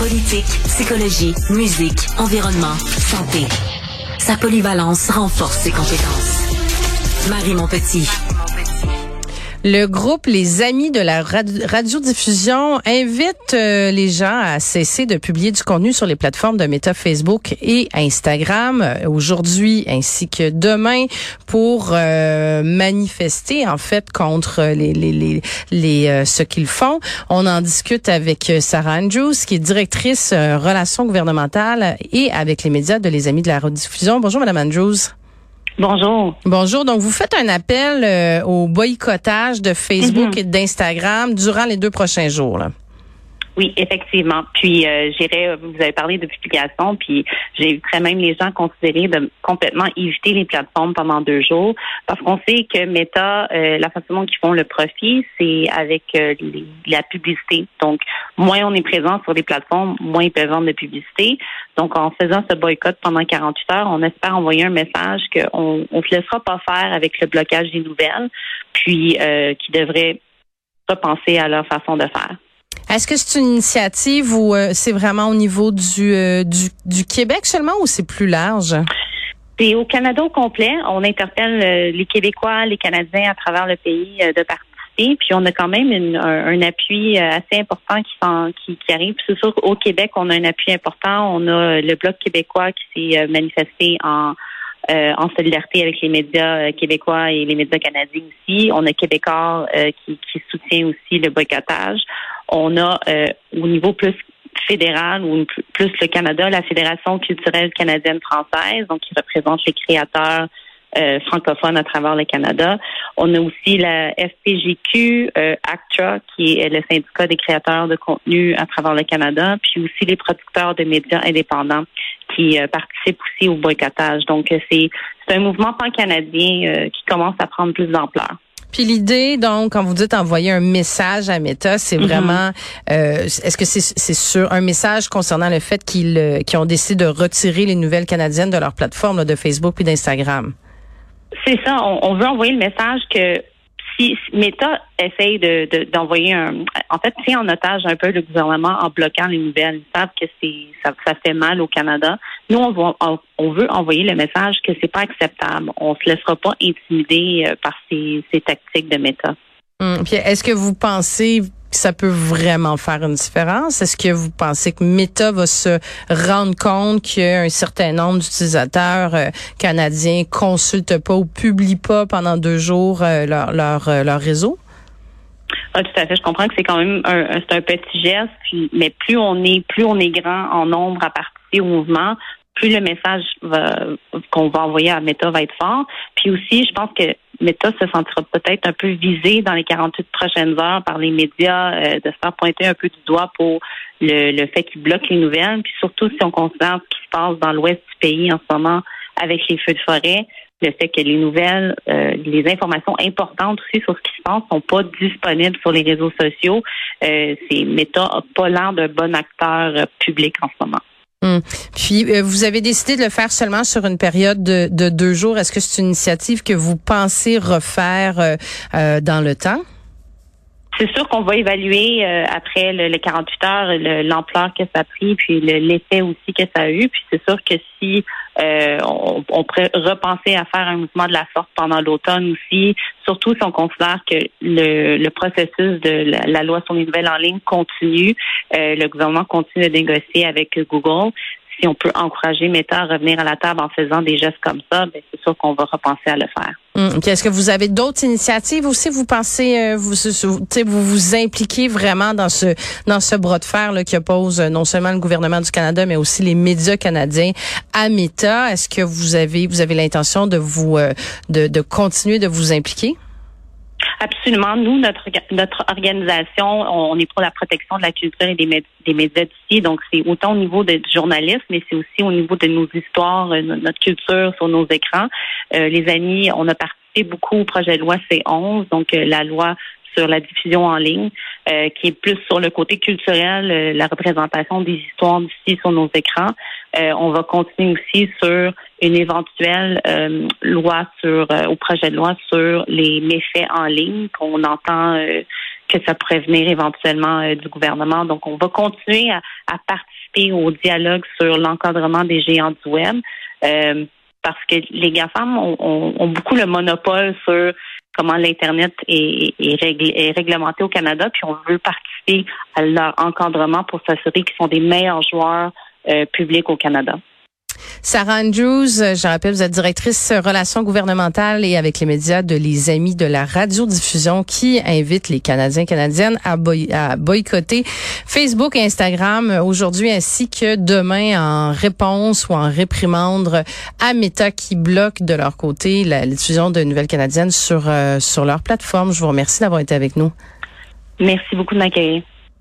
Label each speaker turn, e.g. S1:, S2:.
S1: Politique, psychologie, musique, environnement, santé. Sa polyvalence renforce ses compétences. Marie Montpetit.
S2: Le groupe Les Amis de la radiodiffusion invite euh, les gens à cesser de publier du contenu sur les plateformes de Meta Facebook et Instagram euh, aujourd'hui ainsi que demain pour euh, manifester en fait contre ce qu'ils font. On en discute avec Sarah Andrews qui est directrice relations gouvernementales et avec les médias de Les Amis de la radiodiffusion. Bonjour madame Andrews.
S3: Bonjour.
S2: Bonjour. Donc, vous faites un appel euh, au boycottage de Facebook mhm. et d'Instagram durant les deux prochains jours. Là.
S3: Oui, effectivement. Puis euh, j'irais, vous avez parlé de publication, puis j'éviterais même les gens considérer de complètement éviter les plateformes pendant deux jours, parce qu'on sait que Meta, euh, la façon dont ils font le profit, c'est avec euh, la publicité. Donc, moins on est présent sur les plateformes, moins ils peuvent vendre de publicité. Donc, en faisant ce boycott pendant 48 heures, on espère envoyer un message qu'on on se laissera pas faire avec le blocage des nouvelles, puis euh, qui devrait repenser à leur façon de faire.
S2: Est-ce que c'est une initiative ou euh, c'est vraiment au niveau du, euh, du, du, Québec seulement ou c'est plus large?
S3: C'est au Canada au complet. On interpelle euh, les Québécois, les Canadiens à travers le pays de participer. Puis on a quand même un, appui assez important qui, qui, arrive. C'est sûr qu'au Québec, on a un appui important. On a le Bloc québécois qui s'est manifesté en en solidarité avec les médias québécois et les médias canadiens aussi. On a Québécois qui, qui soutient aussi le boycottage. On a euh, au niveau plus fédéral ou plus le Canada, la Fédération culturelle canadienne française, donc qui représente les créateurs euh, francophones à travers le Canada. On a aussi la FPGQ, euh, ACTRA, qui est le syndicat des créateurs de contenu à travers le Canada, puis aussi les producteurs de médias indépendants qui participent aussi au boycottage. Donc, c'est un mouvement pan-canadien qui commence à prendre plus d'ampleur.
S2: Puis l'idée, donc, quand vous dites envoyer un message à Meta, c'est mhm. vraiment, euh, est-ce que c'est sur un message concernant le fait qu'ils euh, ont décidé de retirer les nouvelles canadiennes de leur plateforme de Facebook puis d'Instagram?
S3: C'est ça. On, veut envoyer le message que si Meta essaye de, d'envoyer un, en fait, tient en otage un peu le gouvernement en bloquant les nouvelles. Ils savent que c'est ça, fait mal au Canada. Nous, on, veut envoyer le message que c'est pas acceptable. On se laissera pas intimider euh, par ces, tactiques de Meta.
S2: Hum, puis est-ce que vous pensez ça peut vraiment faire une différence? Est-ce que vous pensez que Meta va se rendre compte qu'un certain nombre d'utilisateurs euh, canadiens consultent pas ou publient pas pendant deux jours euh, leur, leur, euh, leur réseau?
S3: Ah, tout à fait. Je comprends que c'est quand même un, c'est un petit geste, mais plus on est, plus on est grand en nombre à participer au mouvement, plus le message qu'on va envoyer à Meta va être fort. Puis aussi, je pense que Meta se sentira peut-être un peu visé dans les 48 prochaines heures par les médias euh, de se faire pointer un peu du doigt pour le, le fait qu'ils bloquent les nouvelles. Puis surtout si on considère ce qui se passe dans l'ouest du pays en ce moment avec les feux de forêt, le fait que les nouvelles, euh, les informations importantes aussi sur ce qui se passe sont pas disponibles sur les réseaux sociaux. Euh, c'est Meta n'a pas l'air d'un bon acteur public en ce moment.
S2: Hum. Puis, euh, vous avez décidé de le faire seulement sur une période de, de deux jours. Est-ce que c'est une initiative que vous pensez refaire euh, euh, dans le temps?
S3: C'est sûr qu'on va évaluer après le, 48 heures l'ampleur que ça a pris, puis l'effet aussi que ça a eu. Puis c'est sûr que si on, on, pourrait repenser à faire un mouvement de la sorte pendant l'automne aussi, surtout si on considère que le, le processus de la, loi sur les nouvelles en ligne continue, euh, le gouvernement continue de négocier avec Google. Si on peut encourager Meta à revenir à la table en faisant des gestes comme ça, ben c'est sûr qu'on va repenser à le faire.
S2: Hum, Est-ce que vous avez d'autres initiatives aussi? Vous pensez, euh, vous, vous vous impliquez vraiment dans ce dans ce bras de fer là, qui oppose euh, non seulement le gouvernement du Canada, mais aussi les médias canadiens à Meta. Est-ce que vous avez vous avez l'intention de vous de, de continuer de vous impliquer?
S3: Absolument. Nous, notre notre organisation, on est pour la protection de la culture et des, des médias d'ici. Donc, c'est autant au niveau du journalisme, mais c'est aussi au niveau de nos histoires, euh, notre culture sur nos écrans. Euh, les amis, on a participé beaucoup au projet de loi C11, donc euh, la loi sur la diffusion en ligne, qui est plus sur le côté culturel, la représentation des histoires d'ici sur nos écrans. on va continuer aussi sur une éventuelle euh, loi sur euh, au projet de loi sur les méfaits en ligne qu'on entend euh, que ça pourrait venir éventuellement du gouvernement. Donc, on va continuer à, participer au dialogue sur l'encadrement des géants du web. parce que les GAFAM ont, beaucoup le monopole sur comment l'Internet est, est, réglementé au Canada, puis on veut participer à leur encadrement pour s'assurer qu'ils sont des meilleurs joueurs publics au Canada.
S2: Sarah Andrews, euh, je rappelle, vous êtes directrice relations gouvernementales et avec les médias de Les Amis de la radiodiffusion qui invite les Canadiens et Canadiennes à, boycotter Facebook et Instagram aujourd'hui ainsi que demain en réponse ou en réprimande à Meta qui bloque de leur côté la, diffusion de nouvelles canadiennes sur, euh, sur leur plateforme. Je vous remercie d'avoir été avec nous.
S3: Merci beaucoup de m'accueillir.